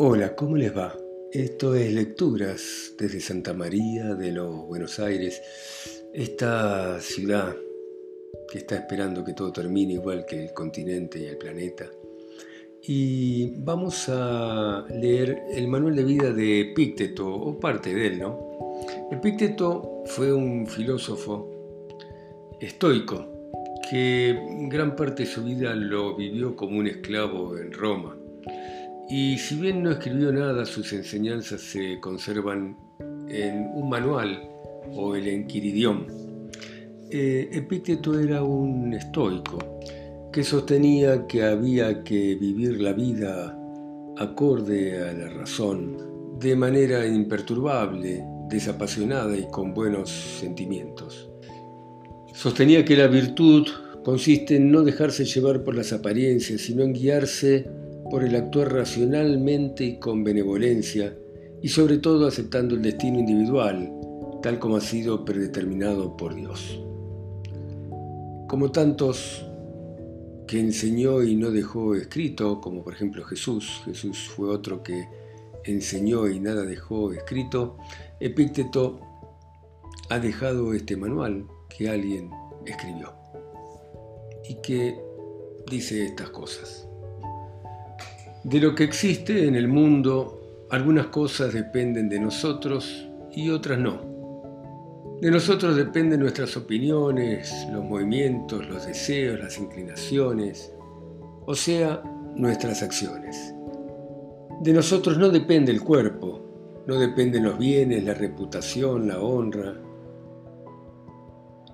Hola, ¿cómo les va? Esto es Lecturas desde Santa María de los Buenos Aires, esta ciudad que está esperando que todo termine igual que el continente y el planeta. Y vamos a leer el manual de vida de Epícteto, o parte de él, ¿no? Epícteto fue un filósofo estoico que gran parte de su vida lo vivió como un esclavo en Roma y si bien no escribió nada, sus enseñanzas se conservan en un manual o el Enquiridión. Eh, Epícteto era un estoico que sostenía que había que vivir la vida acorde a la razón, de manera imperturbable, desapasionada y con buenos sentimientos. Sostenía que la virtud consiste en no dejarse llevar por las apariencias, sino en guiarse por el actuar racionalmente y con benevolencia, y sobre todo aceptando el destino individual, tal como ha sido predeterminado por Dios. Como tantos que enseñó y no dejó escrito, como por ejemplo Jesús, Jesús fue otro que enseñó y nada dejó escrito, Epícteto ha dejado este manual que alguien escribió y que dice estas cosas. De lo que existe en el mundo, algunas cosas dependen de nosotros y otras no. De nosotros dependen nuestras opiniones, los movimientos, los deseos, las inclinaciones, o sea, nuestras acciones. De nosotros no depende el cuerpo, no dependen los bienes, la reputación, la honra.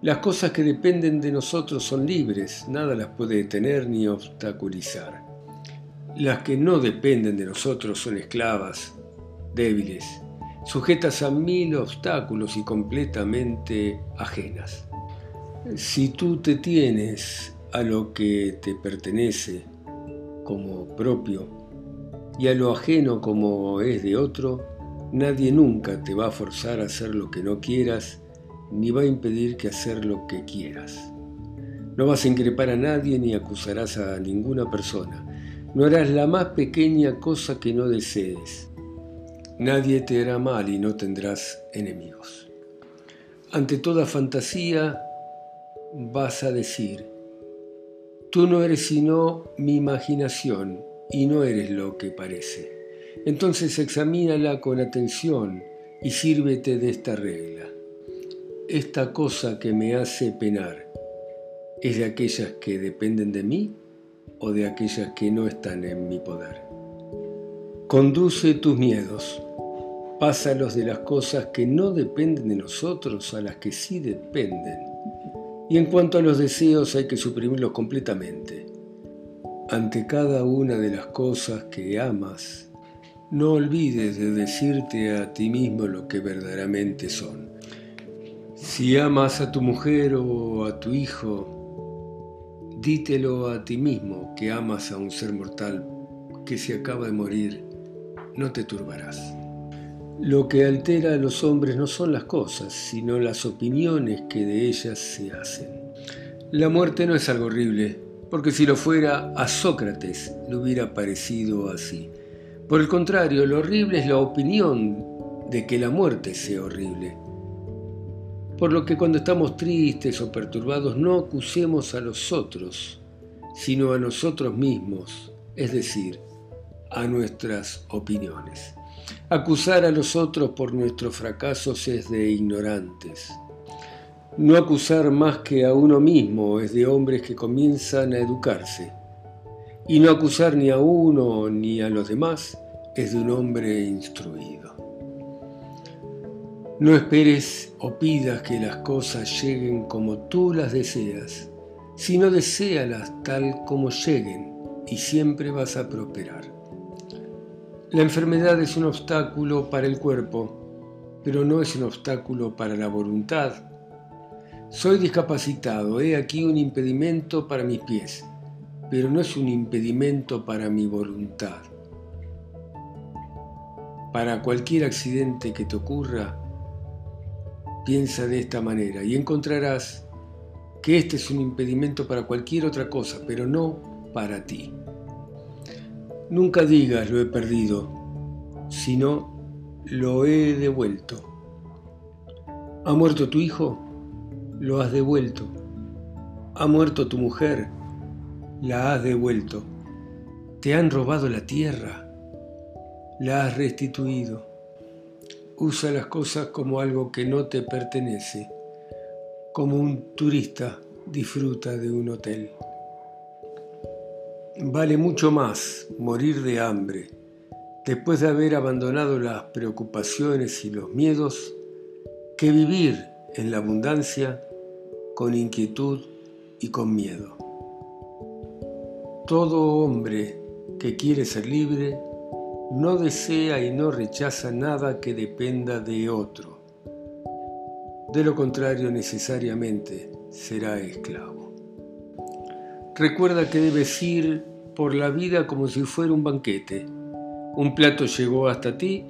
Las cosas que dependen de nosotros son libres, nada las puede detener ni obstaculizar. Las que no dependen de nosotros son esclavas, débiles, sujetas a mil obstáculos y completamente ajenas. Si tú te tienes a lo que te pertenece como propio y a lo ajeno como es de otro, nadie nunca te va a forzar a hacer lo que no quieras ni va a impedir que hacer lo que quieras. No vas a increpar a nadie ni acusarás a ninguna persona no harás la más pequeña cosa que no desees. Nadie te hará mal y no tendrás enemigos. Ante toda fantasía vas a decir, tú no eres sino mi imaginación y no eres lo que parece. Entonces examínala con atención y sírvete de esta regla. Esta cosa que me hace penar, ¿es de aquellas que dependen de mí o de aquellas que no están en mi poder. Conduce tus miedos, pásalos de las cosas que no dependen de nosotros a las que sí dependen. Y en cuanto a los deseos hay que suprimirlos completamente. Ante cada una de las cosas que amas, no olvides de decirte a ti mismo lo que verdaderamente son. Si amas a tu mujer o a tu hijo, Dítelo a ti mismo que amas a un ser mortal que se acaba de morir, no te turbarás. Lo que altera a los hombres no son las cosas, sino las opiniones que de ellas se hacen. La muerte no es algo horrible, porque si lo fuera, a Sócrates le hubiera parecido así. Por el contrario, lo horrible es la opinión de que la muerte sea horrible. Por lo que cuando estamos tristes o perturbados no acusemos a los otros, sino a nosotros mismos, es decir, a nuestras opiniones. Acusar a los otros por nuestros fracasos es de ignorantes. No acusar más que a uno mismo es de hombres que comienzan a educarse. Y no acusar ni a uno ni a los demás es de un hombre instruido. No esperes o pidas que las cosas lleguen como tú las deseas, sino deséalas tal como lleguen y siempre vas a prosperar. La enfermedad es un obstáculo para el cuerpo, pero no es un obstáculo para la voluntad. Soy discapacitado, he aquí un impedimento para mis pies, pero no es un impedimento para mi voluntad. Para cualquier accidente que te ocurra, Piensa de esta manera y encontrarás que este es un impedimento para cualquier otra cosa, pero no para ti. Nunca digas lo he perdido, sino lo he devuelto. ¿Ha muerto tu hijo? Lo has devuelto. ¿Ha muerto tu mujer? La has devuelto. ¿Te han robado la tierra? La has restituido. Usa las cosas como algo que no te pertenece, como un turista disfruta de un hotel. Vale mucho más morir de hambre después de haber abandonado las preocupaciones y los miedos que vivir en la abundancia con inquietud y con miedo. Todo hombre que quiere ser libre no desea y no rechaza nada que dependa de otro. De lo contrario, necesariamente será esclavo. Recuerda que debes ir por la vida como si fuera un banquete. Un plato llegó hasta ti,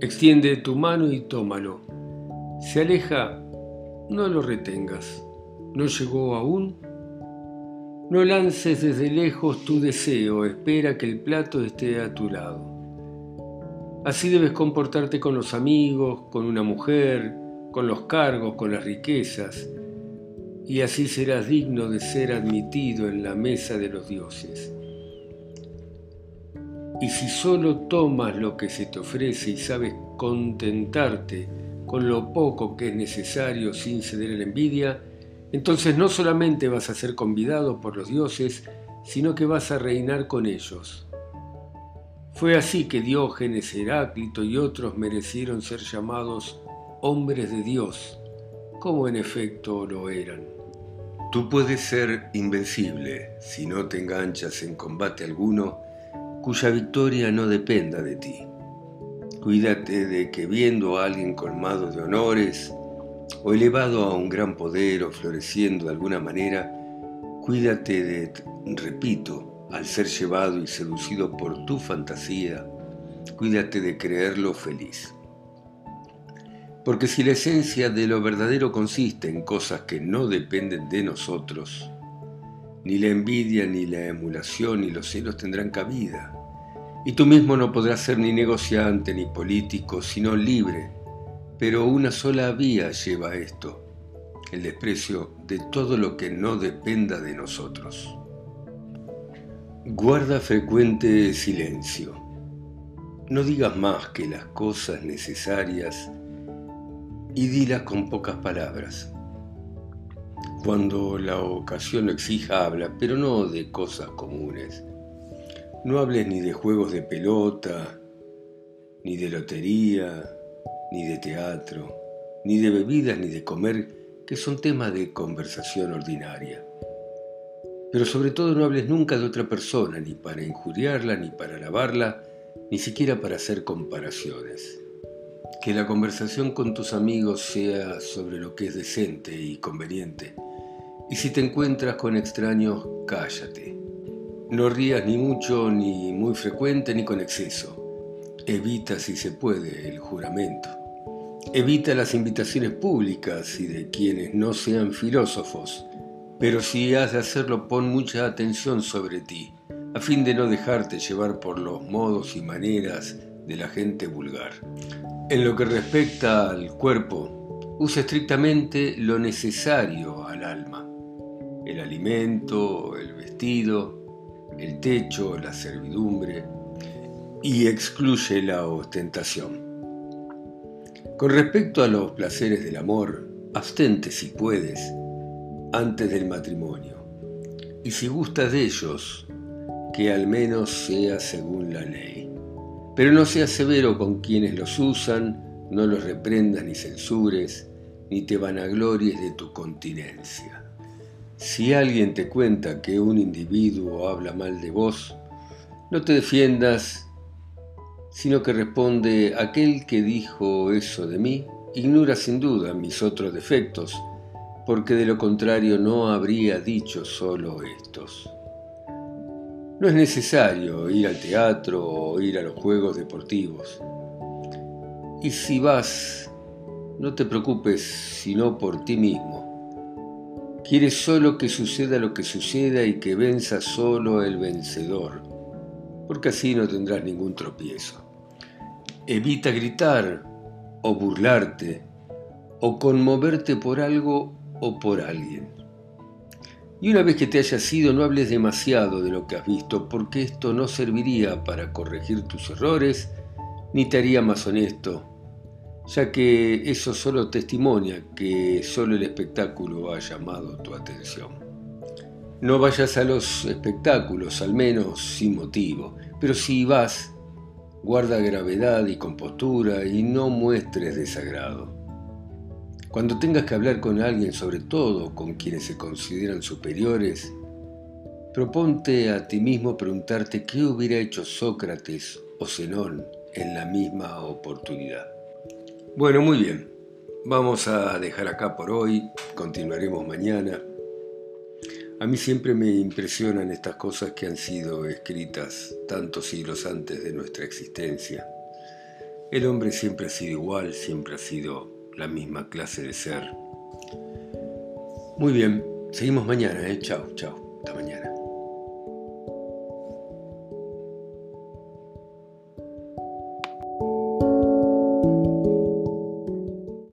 extiende tu mano y tómalo. Se aleja, no lo retengas. No llegó aún. No lances desde lejos tu deseo, espera que el plato esté a tu lado. Así debes comportarte con los amigos, con una mujer, con los cargos, con las riquezas, y así serás digno de ser admitido en la mesa de los dioses. Y si solo tomas lo que se te ofrece y sabes contentarte con lo poco que es necesario sin ceder a la envidia, entonces no solamente vas a ser convidado por los dioses, sino que vas a reinar con ellos. Fue así que Diógenes, Heráclito y otros merecieron ser llamados hombres de Dios, como en efecto lo eran. Tú puedes ser invencible si no te enganchas en combate alguno cuya victoria no dependa de ti. Cuídate de que viendo a alguien colmado de honores, o elevado a un gran poder, o floreciendo de alguna manera, cuídate de, repito, al ser llevado y seducido por tu fantasía, cuídate de creerlo feliz. Porque si la esencia de lo verdadero consiste en cosas que no dependen de nosotros, ni la envidia, ni la emulación, ni los celos tendrán cabida. Y tú mismo no podrás ser ni negociante ni político, sino libre. Pero una sola vía lleva a esto, el desprecio de todo lo que no dependa de nosotros. Guarda frecuente silencio. No digas más que las cosas necesarias y dilas con pocas palabras. Cuando la ocasión lo exija, habla, pero no de cosas comunes. No hables ni de juegos de pelota, ni de lotería, ni de teatro, ni de bebidas, ni de comer, que son temas de conversación ordinaria. Pero sobre todo no hables nunca de otra persona, ni para injuriarla, ni para alabarla, ni siquiera para hacer comparaciones. Que la conversación con tus amigos sea sobre lo que es decente y conveniente, y si te encuentras con extraños, cállate. No rías ni mucho, ni muy frecuente, ni con exceso. Evita, si se puede, el juramento. Evita las invitaciones públicas y de quienes no sean filósofos, pero si has de hacerlo pon mucha atención sobre ti, a fin de no dejarte llevar por los modos y maneras de la gente vulgar. En lo que respecta al cuerpo, usa estrictamente lo necesario al alma el alimento, el vestido, el techo, la servidumbre, y excluye la ostentación. Con respecto a los placeres del amor, abstente si puedes antes del matrimonio, y si gustas de ellos, que al menos sea según la ley. Pero no seas severo con quienes los usan, no los reprendas ni censures, ni te vanaglories de tu continencia. Si alguien te cuenta que un individuo habla mal de vos, no te defiendas, sino que responde, aquel que dijo eso de mí, ignora sin duda mis otros defectos, porque de lo contrario no habría dicho solo estos. No es necesario ir al teatro o ir a los juegos deportivos. Y si vas, no te preocupes sino por ti mismo Quiere solo que suceda lo que suceda y que venza solo el vencedor, porque así no tendrás ningún tropiezo. Evita gritar o burlarte o conmoverte por algo o por alguien. Y una vez que te hayas ido, no hables demasiado de lo que has visto, porque esto no serviría para corregir tus errores, ni te haría más honesto, ya que eso solo testimonia que solo el espectáculo ha llamado tu atención. No vayas a los espectáculos, al menos sin motivo, pero si vas, guarda gravedad y compostura y no muestres desagrado. Cuando tengas que hablar con alguien, sobre todo con quienes se consideran superiores, proponte a ti mismo preguntarte qué hubiera hecho Sócrates o Zenón en la misma oportunidad. Bueno, muy bien. Vamos a dejar acá por hoy, continuaremos mañana. A mí siempre me impresionan estas cosas que han sido escritas tantos siglos antes de nuestra existencia. El hombre siempre ha sido igual, siempre ha sido la misma clase de ser. Muy bien, seguimos mañana, ¿eh? Chao, chao, hasta mañana.